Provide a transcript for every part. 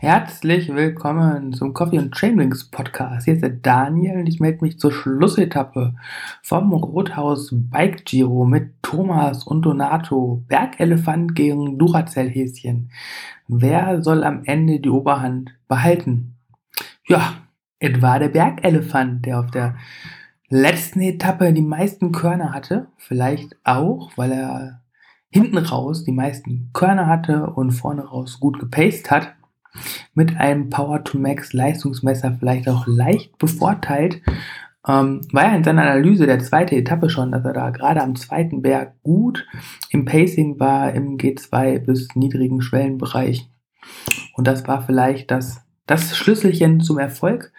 Herzlich willkommen zum Coffee and Chainwings Podcast. Hier ist der Daniel und ich melde mich zur Schlussetappe vom Rothaus Bike Giro mit Thomas und Donato. Bergelefant gegen Duracell-Häschen. Wer soll am Ende die Oberhand behalten? Ja, etwa der Bergelefant, der auf der letzten Etappe die meisten Körner hatte. Vielleicht auch, weil er hinten raus die meisten Körner hatte und vorne raus gut gepaced hat mit einem Power to Max Leistungsmesser vielleicht auch leicht bevorteilt. Ähm, war ja in seiner Analyse der zweite Etappe schon, dass er da gerade am zweiten Berg gut im Pacing war, im G2 bis niedrigen Schwellenbereich. Und das war vielleicht das, das Schlüsselchen zum Erfolg.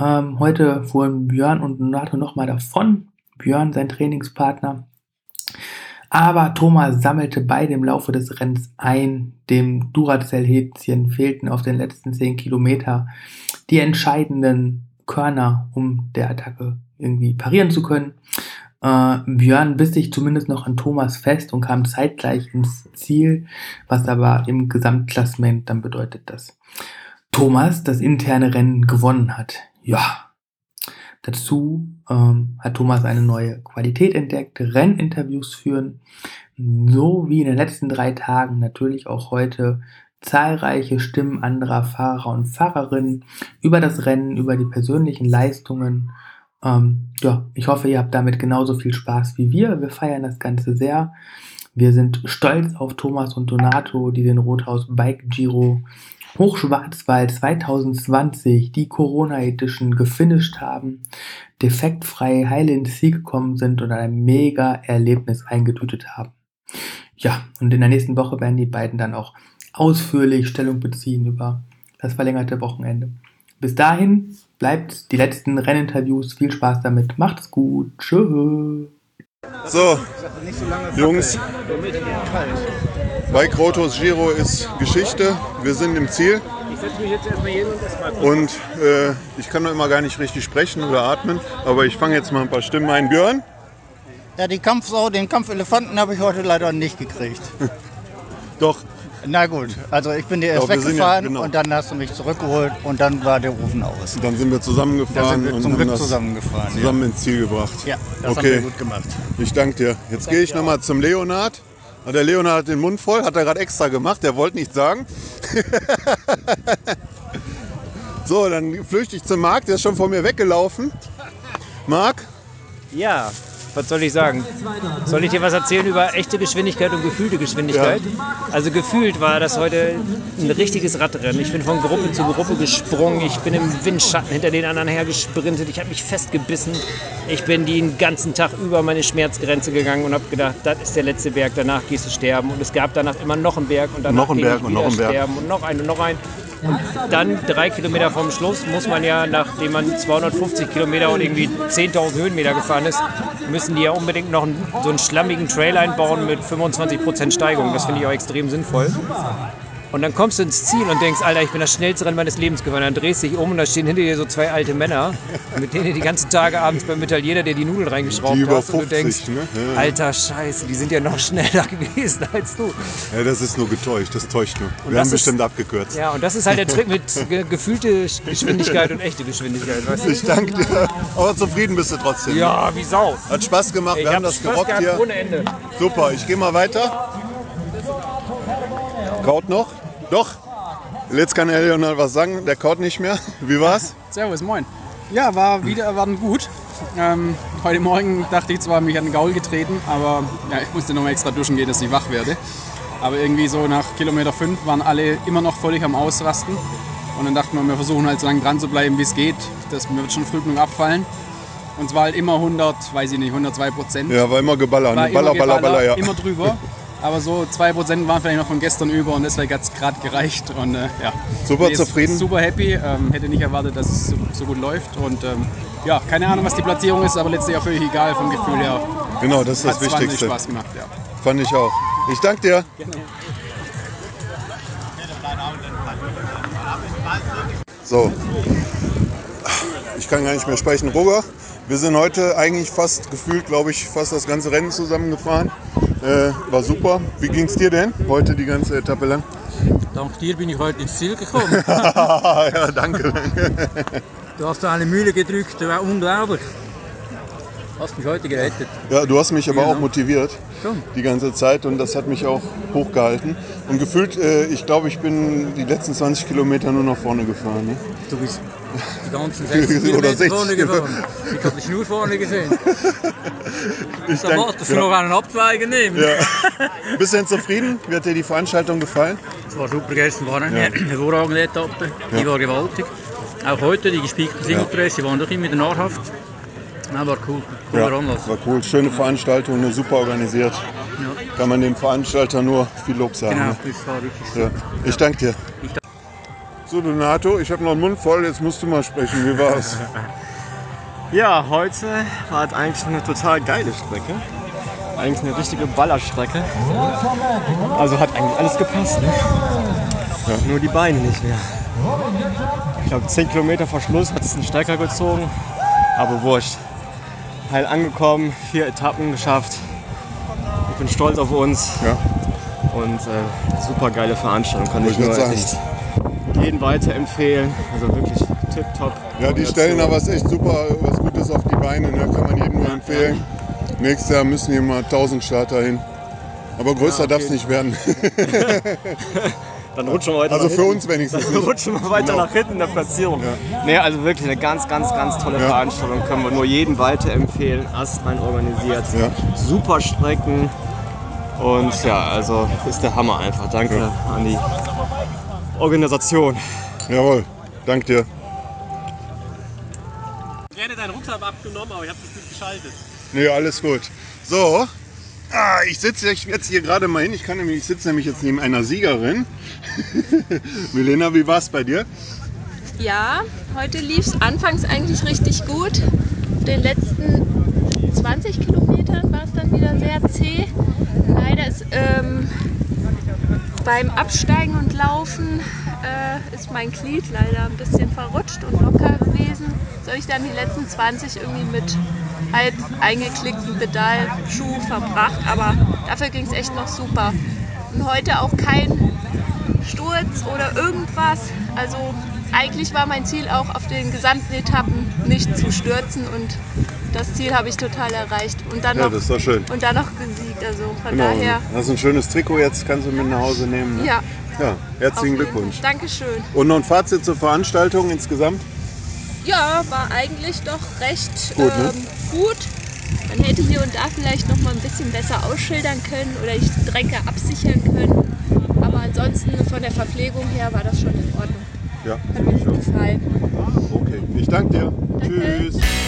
Ähm, heute fuhren Björn und Nato nochmal davon. Björn, sein Trainingspartner, aber Thomas sammelte beide im Laufe des Rennens ein. Dem Duracell-Häschen fehlten auf den letzten 10 Kilometer die entscheidenden Körner, um der Attacke irgendwie parieren zu können. Äh, Björn biss sich zumindest noch an Thomas fest und kam zeitgleich ins Ziel, was aber im Gesamtklassement dann bedeutet, dass Thomas das interne Rennen gewonnen hat. Ja, Dazu ähm, hat Thomas eine neue Qualität entdeckt, Renninterviews führen, so wie in den letzten drei Tagen natürlich auch heute zahlreiche Stimmen anderer Fahrer und Fahrerinnen über das Rennen, über die persönlichen Leistungen. Ähm, ja, ich hoffe, ihr habt damit genauso viel Spaß wie wir. Wir feiern das Ganze sehr. Wir sind stolz auf Thomas und Donato, die den Rothaus Bike Giro Hochschwarzwald 2020 die Corona-Edition gefinisht haben, defektfrei heil ins Ziel gekommen sind und ein mega Erlebnis eingetütet haben. Ja, und in der nächsten Woche werden die beiden dann auch ausführlich Stellung beziehen über das verlängerte Wochenende. Bis dahin bleibt die letzten Renninterviews. Viel Spaß damit. Macht's gut. Tschüss. So, Jungs, Bike Rotos Giro ist Geschichte. Wir sind im Ziel. Und äh, ich kann noch immer gar nicht richtig sprechen oder atmen, aber ich fange jetzt mal ein paar Stimmen ein. Björn? Ja, die Kampfsau, den Kampfelefanten habe ich heute leider nicht gekriegt. Doch, Na gut, also ich bin dir erst sind weggefahren ja- genau. und dann hast du mich zurückgeholt und dann war der Ofen aus. dann sind wir zusammengefahren sind wir und zum haben Glück das zusammengefahren. zusammen ins Ziel gebracht. Ja, ja das haben Okay. wir gut gemacht. Ich danke dir. Jetzt gehe ich nochmal zum Leonard. Und der Leonard hat den Mund voll, hat er gerade extra gemacht, der wollte nichts sagen. so, dann flüchte ich zum Marc, der ist schon vor mir weggelaufen. Marc, Ja, was soll ich sagen? Soll ich dir was erzählen über echte Geschwindigkeit und gefühlte Geschwindigkeit? Also gefühlt war das heute ein richtiges Radrennen. Ich bin von Gruppe zu Gruppe gesprungen. Ich bin im Windschatten hinter den anderen hergesprintet. Ich habe mich festgebissen. Ich bin den ganzen Tag über meine Schmerzgrenze gegangen und habe gedacht, das ist der letzte Berg. Danach gehst du sterben. Und es gab danach immer noch einen Berg und danach Noch einen Berg und noch einen Berg. sterben und noch einen und noch einen. Dann drei Kilometer vom Schluss muss man ja, nachdem man 250 Kilometer und irgendwie 10.000 Höhenmeter gefahren ist, müssen die ja unbedingt noch einen, so einen schlammigen Trail einbauen mit 25% Steigung. Das finde ich auch extrem sinnvoll. Und dann kommst du ins Ziel und denkst, Alter, ich bin das schnellste Rennen meines Lebens gefahren. Dann drehst du dich um und da stehen hinter dir so zwei alte Männer, mit denen du die ganzen Tage abends beim Italiener, der die Nudeln reingeschraubt Die über hast. Und du 50, denkst, ne? Ja. alter Scheiße, die sind ja noch schneller gewesen als du. ja, das ist nur getäuscht, das täuscht nur. Wir das haben ist- bestimmt abgekürzt. Ja, und das ist halt der Trick mit ge gefühlte Geschwindigkeit und echte Geschwindigkeit. Weißt du? Ich danke dir. Aber zufrieden bist du trotzdem. Ja, wie Sau. Hat Spaß gemacht, Ich wir haben hab das Spaß gerockt gehabt hier. ohne Ende. Super, ich gehe mal weiter. Kaut noch? Doch. Jetzt kann Leonard was sagen, der kaut nicht mehr. Wie war's? Servus, moin. Ja, war wieder erwarten gut. Ähm, heute Morgen dachte ich zwar, mich an den Gaul getreten, aber ja, ich musste noch mal extra duschen gehen, dass ich wach werde. Aber irgendwie so nach Kilometer 5 waren alle immer noch völlig am Ausrasten. Und dann dachten wir, wir versuchen halt so lange dran zu bleiben, wie es geht. Das mir wird schon früh genug abfallen. Und es war halt immer 100, weiß ich nicht, 102 Prozent. Ja, war immer geballert. war ne? Baller, immer baller, Geballer, baller, ja. immer drüber. Aber so 2% waren vielleicht noch von gestern über und deswegen hat es gerade gereicht. Und, äh, ja. Super ist zufrieden? Super happy. Ähm, hätte nicht erwartet, dass es so, so gut läuft. Und ähm, ja, keine Ahnung, was die Platzierung ist, aber letztlich auch völlig egal vom Gefühl her. Genau, das ist das Hat Wichtigste. Spaß gemacht, ja. Fand ich auch. Ich danke dir. So. Ich kann gar nicht mehr sprechen. Roger, wir sind heute eigentlich fast gefühlt, glaube ich, fast das ganze Rennen zusammengefahren. Äh, war super. Wie ging es dir denn heute die ganze Etappe lang? Dank dir bin ich heute ins Ziel gekommen. ja, danke. Du hast eine Mühle gedrückt, das war unglaublich. Hast mich heute gerettet. Ja, du hast mich aber auch motiviert Schon. die ganze Zeit und das hat mich auch hochgehalten. Und gefühlt, äh, ich glaube, ich bin die letzten 20 Kilometer nur nach vorne gefahren. Ne? Du bist die ganzen 60 Oder Kilometer 60 vorne gefahren. Ich habe dich nur vorne gesehen. Ich Da dank- wolltest du noch einen Abzweiger nehmen. ja. Bist du denn zufrieden? Wie hat dir die Veranstaltung gefallen? Es war super gestern, war eine hervorragende Etappe. Die war gewaltig. Auch heute, die gespickten Singlepresse waren doch immer wieder nahrhaft. Ja, war cool, cooler Anlass. war cool. Schöne Veranstaltung, ne, super organisiert. Ja. Kann man dem Veranstalter nur viel Lob sagen. Genau, Ne? das war wirklich so. Ja. Ich danke dir. Ich So, Donato, ich habe noch einen Mund voll, jetzt musst du mal sprechen. Wie war's? Ja, heute war es eigentlich eine total geile Strecke. Eigentlich eine richtige Ballerstrecke. Also hat eigentlich alles gepasst. Ne? Nur die Beine nicht mehr. Ich glaube, 10 Kilometer vor Schluss hat es einen Stecker gezogen. Aber wurscht. Heil angekommen, vier Etappen geschafft. Ich bin stolz auf uns. Ja. Und äh, super geile Veranstaltung. Kann ich nur ich grad echt jeden weiterempfehlen. Also wirklich tipptopp. Ja, die stellen da was echt super, was Gutes auf die Beine. Ne? Kann man jedem nur empfehlen. Nächstes Jahr müssen hier mal 1000 Starter hin. Aber größer Ja, darf es okay. nicht werden. Dann rutschen wir weiter Also nach für hinten. uns wenigstens Dann rutschen wir weiter Genau. nach hinten in der Platzierung. Nee, also wirklich eine ganz, ganz, ganz tolle Ja. Veranstaltung. Können wir nur jedem weiterempfehlen. Astrein organisiert. Ja. Super Strecken. Und ja, also ist der Hammer einfach. Danke an die Organisation. Jawohl, dank dir. gerne deinen Rucksack abgenommen, aber ich habe das nicht geschaltet. Nee, alles gut. So, ah, ich sitze jetzt hier gerade mal hin. Ich, kann nämlich, ich sitze nämlich jetzt neben einer Siegerin. Milena, wie war's bei dir? Ja, heute lief es anfangs eigentlich richtig gut. Den letzten 20 Kilometern war es dann wieder sehr zäh. Leider ist ähm, beim Absteigen und Laufen äh, ist mein Glied leider ein bisschen verrutscht und locker gewesen. So habe ich dann die letzten 20 irgendwie mit halb eingeklickten Pedalschuh verbracht. Aber dafür ging es echt noch super. Und heute auch kein Sturz oder irgendwas. Also eigentlich war mein Ziel auch auf den gesamten Etappen nicht zu stürzen und das Ziel habe ich total erreicht. Und dann Ja, noch, das ist doch schön. und dann noch gesiegt. Also von Genau. daher, Hast ein schönes Trikot jetzt, kannst du mit nach Hause nehmen. Ne? ja. ja. Herzlichen Glückwunsch. Dankeschön. Und noch ein Fazit zur Veranstaltung insgesamt? Ja, war eigentlich doch recht Gut, ne? Gut. Man hätte hier und da vielleicht noch mal ein bisschen besser ausschildern können oder die Strecke absichern können. Aber ansonsten von der Verpflegung her war das schon in Ordnung. Ja. Hat mir gut gefallen. Okay. Ich danke dir. Danke. Tschüss.